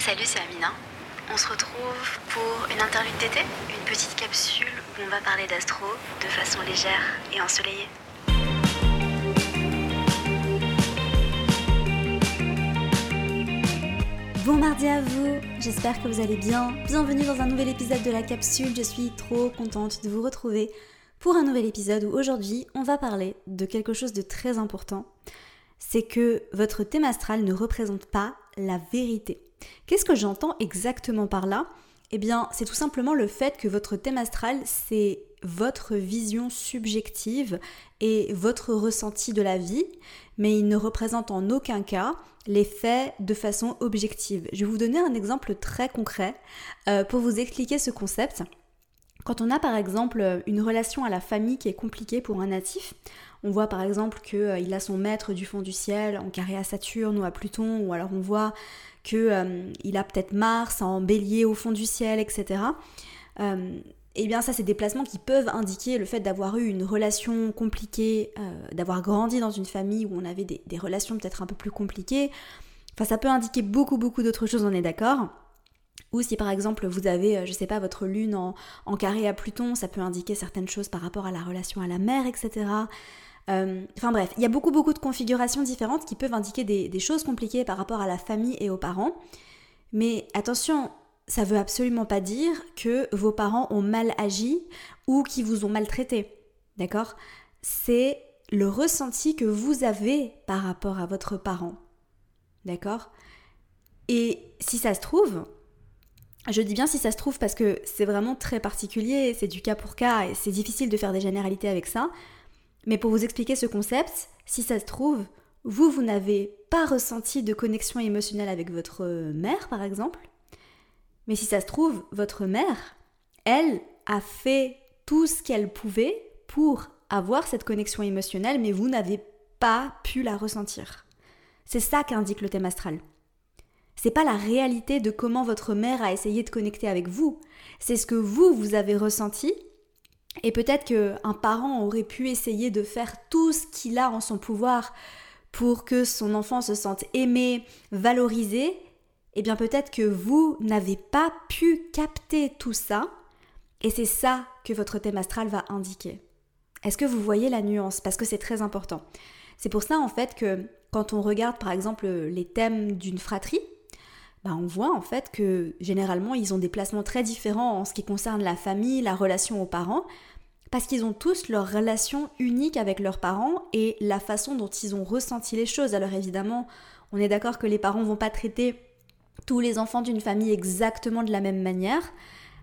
Salut, c'est Amina. On se retrouve pour une interlude d'été, une petite capsule où on va parler d'astro de façon légère et ensoleillée. Bon mardi à vous, j'espère que vous allez bien. Bienvenue dans un nouvel épisode de la capsule, je suis trop contente de vous retrouver pour un nouvel épisode où aujourd'hui on va parler de quelque chose de très important. C'est que votre thème astral ne représente pas la vérité. Qu'est-ce que j'entends exactement par là? Eh bien, c'est tout simplement le fait que votre thème astral, c'est votre vision subjective et votre ressenti de la vie, mais il ne représente en aucun cas les faits de façon objective. Je vais vous donner un exemple très concret euh, pour vous expliquer ce concept. Quand on a par exemple une relation à la famille qui est compliquée pour un natif, on voit par exemple qu'il euh, a son maître du fond du ciel en carré à Saturne ou à Pluton, ou alors on voit qu'il euh, a peut-être Mars en bélier au fond du ciel, etc. Euh, eh bien ça c'est des placements qui peuvent indiquer le fait d'avoir eu une relation compliquée, euh, d'avoir grandi dans une famille où on avait des, relations peut-être un peu plus compliquées. Enfin ça peut indiquer beaucoup beaucoup d'autres choses, on est d'accord. Ou si par exemple vous avez, je sais pas, votre lune en, en, carré à Pluton, ça peut indiquer certaines choses par rapport à la relation à la mère, etc. Euh, enfin bref, il y a beaucoup beaucoup de configurations différentes qui peuvent indiquer des, choses compliquées par rapport à la famille et aux parents. Mais attention, ça veut absolument pas dire que vos parents ont mal agi ou qu'ils vous ont maltraité. D'accord? C'est le ressenti que vous avez par rapport à votre parent. D'accord? Et si ça se trouve, je dis bien si ça se trouve parce que c'est vraiment très particulier, c'est du cas pour cas et c'est difficile de faire des généralités avec ça. Mais pour vous expliquer ce concept, si ça se trouve, vous, vous n'avez pas ressenti de connexion émotionnelle avec votre mère, par exemple. Mais si ça se trouve, votre mère, elle, a fait tout ce qu'elle pouvait pour avoir cette connexion émotionnelle, mais vous n'avez pas pu la ressentir. C'est ça qu'indique le thème astral. C'est pas la réalité de comment votre mère a essayé de connecter avec vous. C'est ce que vous, vous avez ressenti et peut-être qu'un parent aurait pu essayer de faire tout ce qu'il a en son pouvoir pour que son enfant se sente aimé, valorisé. Et eh bien peut-être que vous n'avez pas pu capter tout ça. Et c'est ça que votre thème astral va indiquer. Est-ce que vous voyez la nuance? Parce que c'est très important. C'est pour ça en fait que quand on regarde par exemple les thèmes d'une fratrie, bah, on voit en fait que généralement ils ont des placements très différents en ce qui concerne la famille, la relation aux parents, parce qu'ils ont tous leur relation unique avec leurs parents et la façon dont ils ont ressenti les choses. Alors évidemment, on est d'accord que les parents vont pas traiter tous les enfants d'une famille exactement de la même manière.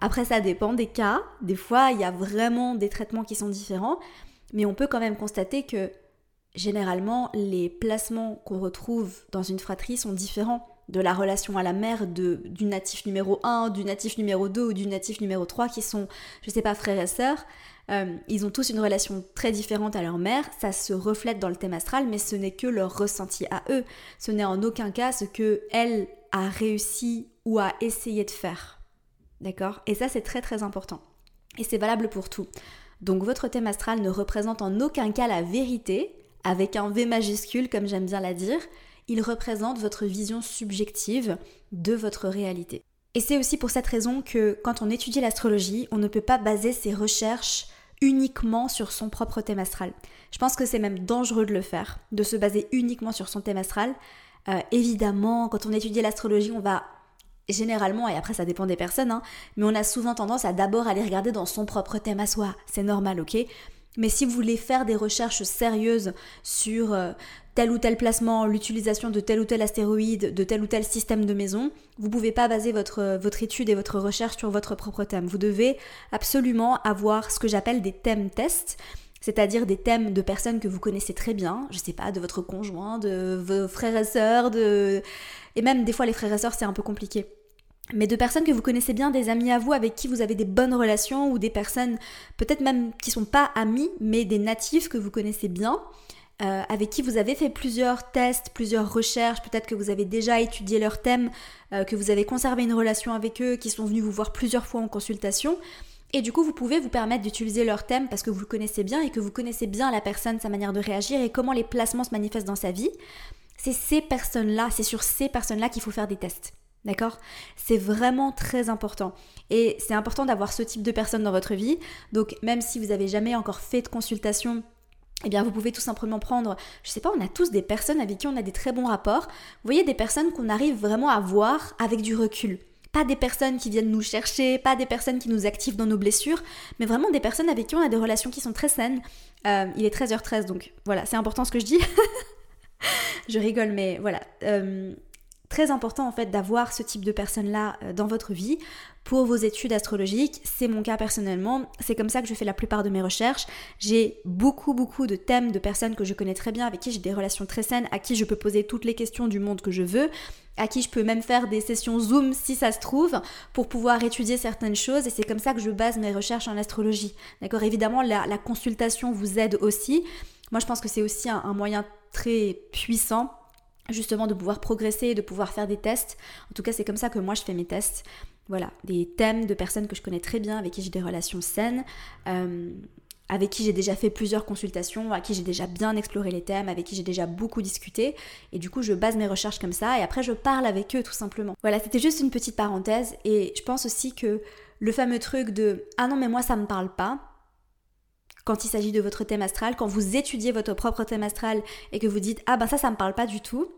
Après, ça dépend des cas. Des fois, il y a vraiment des traitements qui sont différents. Mais on peut quand même constater que généralement, les placements qu'on retrouve dans une fratrie sont différents de la relation à la mère de, du natif numéro 1, du natif numéro 2 ou du natif numéro 3 qui sont, je sais pas, frères et sœurs. Euh, ils ont tous une relation très différente à leur mère, ça se reflète dans le thème astral, mais ce n'est que leur ressenti à eux. Ce n'est en aucun cas ce que elle a réussi ou a essayé de faire. D'accord? Et ça, c'est très très important. Et c'est valable pour tout. Donc votre thème astral ne représente en aucun cas la vérité, avec un V majuscule comme j'aime bien la dire, il représente votre vision subjective de votre réalité. Et c'est aussi pour cette raison que quand on étudie l'astrologie, on ne peut pas baser ses recherches uniquement sur son propre thème astral. Je pense que c'est même dangereux de le faire, de se baser uniquement sur son thème astral. Euh, évidemment, quand on étudie l'astrologie, on va généralement, et après ça dépend des personnes, hein, mais on a souvent tendance à d'abord aller regarder dans son propre thème à soi. C'est normal, ok? Mais si vous voulez faire des recherches sérieuses sur euh, tel ou tel placement, l'utilisation de tel ou tel astéroïde, de tel ou tel système de maison, vous ne pouvez pas baser votre, votre étude et votre recherche sur votre propre thème. Vous devez absolument avoir ce que j'appelle des thèmes tests, c'est-à-dire des thèmes de personnes que vous connaissez très bien, je sais pas, de votre conjoint, de vos frères et sœurs, de... et même des fois les frères et sœurs c'est un peu compliqué mais de personnes que vous connaissez bien, des amis à vous avec qui vous avez des bonnes relations ou des personnes peut-être même qui sont pas amis mais des natifs que vous connaissez bien. Euh, avec qui vous avez fait plusieurs tests, plusieurs recherches, peut-être que vous avez déjà étudié leurs thèmes, euh, que vous avez conservé une relation avec eux, qui sont venus vous voir plusieurs fois en consultation. Et du coup, vous pouvez vous permettre d'utiliser leur thème parce que vous le connaissez bien et que vous connaissez bien la personne, sa manière de réagir et comment les placements se manifestent dans sa vie. C'est ces personnes-là, c'est sur ces personnes-là qu'il faut faire des tests. D'accord? C'est vraiment très important. Et c'est important d'avoir ce type de personnes dans votre vie. Donc même si vous n'avez jamais encore fait de consultation, eh bien, vous pouvez tout simplement prendre, je sais pas, on a tous des personnes avec qui on a des très bons rapports. Vous voyez, des personnes qu'on arrive vraiment à voir avec du recul. Pas des personnes qui viennent nous chercher, pas des personnes qui nous activent dans nos blessures, mais vraiment des personnes avec qui on a des relations qui sont très saines. Euh, il est 13h13, donc voilà, c'est important ce que je dis. je rigole, mais voilà. Euh, très important en fait d'avoir ce type de personnes-là euh, dans votre vie pour vos études astrologiques. C'est mon cas personnellement. C'est comme ça que je fais la plupart de mes recherches. J'ai beaucoup beaucoup de thèmes de personnes que je connais très bien, avec qui j'ai des relations très saines, à qui je peux poser toutes les questions du monde que je veux, à qui je peux même faire des sessions Zoom si ça se trouve, pour pouvoir étudier certaines choses. Et c'est comme ça que je base mes recherches en astrologie. D'accord? Évidemment, la, consultation vous aide aussi. Moi, je pense que c'est aussi un moyen très puissant justement de pouvoir progresser, de pouvoir faire des tests. En tout cas, c'est comme ça que moi je fais mes tests. Voilà, des thèmes de personnes que je connais très bien, avec qui j'ai des relations saines, euh, avec qui j'ai déjà fait plusieurs consultations, à qui j'ai déjà bien exploré les thèmes, avec qui j'ai déjà beaucoup discuté. Et du coup, je base mes recherches comme ça et après, je parle avec eux tout simplement. Voilà, c'était juste une petite parenthèse. Et je pense aussi que le fameux truc de Ah non, mais moi, ça me parle pas quand il s'agit de votre thème astral, quand vous étudiez votre propre thème astral et que vous dites ah ben ça ça me parle pas du tout,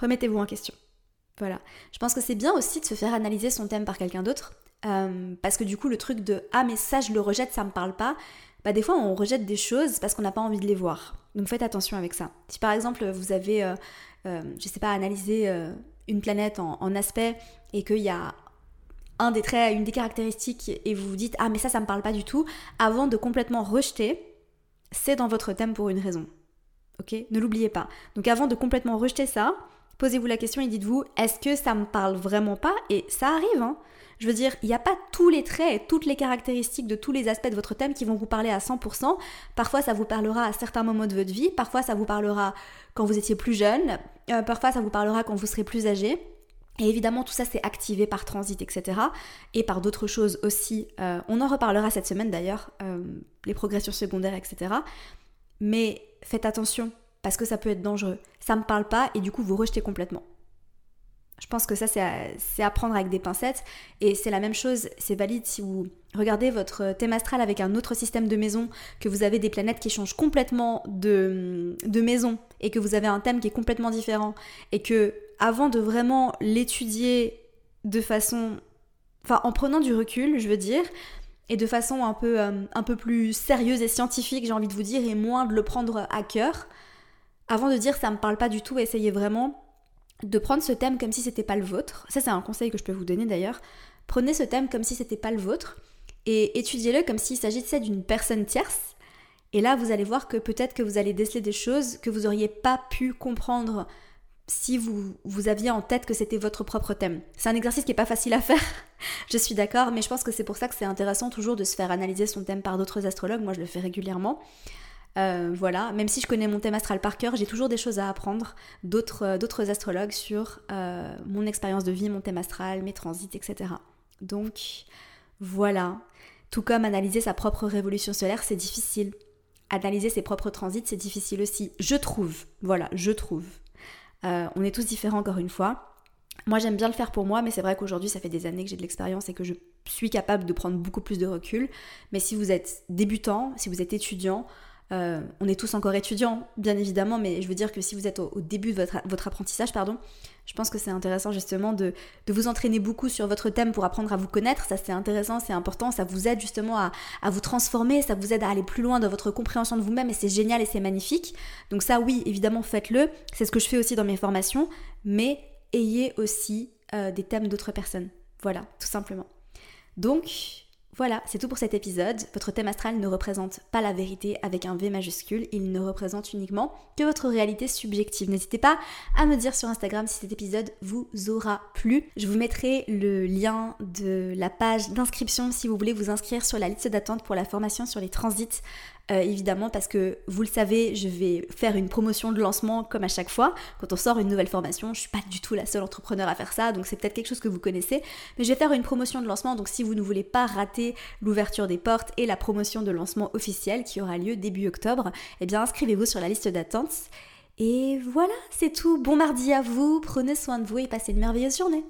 remettez-vous en question. Voilà. Je pense que c'est bien aussi de se faire analyser son thème par quelqu'un d'autre. Euh, parce que du coup, le truc de Ah, mais ça, je le rejette, ça me parle pas. Bah, des fois, on rejette des choses parce qu'on n'a pas envie de les voir. Donc, faites attention avec ça. Si par exemple, vous avez, euh, euh, je sais pas, analysé une planète en, en aspect et qu'il y a un des traits, une des caractéristiques et vous vous dites Ah, mais ça, ça me parle pas du tout, avant de complètement rejeter, c'est dans votre thème pour une raison. Ok? Ne l'oubliez pas. Donc, avant de complètement rejeter ça, posez-vous la question et dites-vous, est-ce que ça me parle vraiment pas? Et ça arrive, hein je veux dire, il n'y a pas tous les traits et toutes les caractéristiques de tous les aspects de votre thème qui vont vous parler à 100%. Parfois, ça vous parlera à certains moments de votre vie. Parfois, ça vous parlera quand vous étiez plus jeune. Euh, parfois, ça vous parlera quand vous serez plus âgé. Et évidemment, tout ça, c'est activé par transit, etc. Et par d'autres choses aussi. Euh, on en reparlera cette semaine d'ailleurs, euh, les progressions secondaires, etc. Mais faites attention parce que ça peut être dangereux. Ça me parle pas et du coup vous rejetez complètement. Je pense que ça c'est à, prendre avec des pincettes et c'est la même chose, c'est valide si vous regardez votre thème astral avec un autre système de maison, que vous avez des planètes qui changent complètement de, de maison et que vous avez un thème qui est complètement différent et que avant de vraiment l'étudier de façon enfin en prenant du recul, je veux dire, et de façon un peu, euh, un peu plus sérieuse et scientifique, j'ai envie de vous dire, et moins de le prendre à cœur, avant de dire ça me parle pas du tout, essayez vraiment de prendre ce thème comme si c'était pas le vôtre. Ça c'est un conseil que je peux vous donner d'ailleurs. Prenez ce thème comme si c'était pas le vôtre et étudiez-le comme s'il s'agissait d'une personne tierce. Et là, vous allez voir que peut-être que vous allez déceler des choses que vous auriez pas pu comprendre si vous, vous aviez en tête que c'était votre propre thème. C'est un exercice qui n'est pas facile à faire, je suis d'accord, mais je pense que c'est pour ça que c'est intéressant toujours de se faire analyser son thème par d'autres astrologues. Moi, je le fais régulièrement. Euh, voilà, même si je connais mon thème astral par cœur, j'ai toujours des choses à apprendre d'autres, euh, astrologues sur euh, mon expérience de vie, mon thème astral, mes transits, etc. Donc voilà, tout comme analyser sa propre révolution solaire, c'est difficile. Analyser ses propres transits, c'est difficile aussi. Je trouve, voilà, je trouve. on est tous différents encore une fois. Moi j'aime bien le faire pour moi, mais c'est vrai qu'aujourd'hui ça fait des années que j'ai de l'expérience et que je suis capable de prendre beaucoup plus de recul. Mais si vous êtes débutant, si vous êtes étudiant, euh, on est tous encore étudiants, bien évidemment, mais je veux dire que si vous êtes au, début de votre, apprentissage, pardon, je pense que c'est intéressant justement de, vous entraîner beaucoup sur votre thème pour apprendre à vous connaître. Ça, c'est intéressant, c'est important, ça vous aide justement à, vous transformer, ça vous aide à aller plus loin dans votre compréhension de vous-même et c'est génial et c'est magnifique. Donc ça, oui, évidemment, faites-le. C'est ce que je fais aussi dans mes formations, mais ayez aussi euh, des thèmes d'autres personnes. Voilà, tout simplement. Donc, voilà, c'est tout pour cet épisode. Votre thème astral ne représente pas la vérité avec un V majuscule, il ne représente uniquement que votre réalité subjective. N'hésitez pas à me dire sur Instagram si cet épisode vous aura plu. Je vous mettrai le lien de la page d'inscription si vous voulez vous inscrire sur la liste d'attente pour la formation sur les transits euh, évidemment parce que vous le savez, je vais faire une promotion de lancement comme à chaque fois. Quand on sort une nouvelle formation, je suis pas du tout la seule entrepreneur à faire ça, donc c'est peut-être quelque chose que vous connaissez. Mais je vais faire une promotion de lancement, donc si vous ne voulez pas rater l'ouverture des portes et la promotion de lancement officielle qui aura lieu début octobre, eh bien inscrivez-vous sur la liste d'attente. Et voilà, c'est tout. Bon mardi à vous, prenez soin de vous et passez une merveilleuse journée.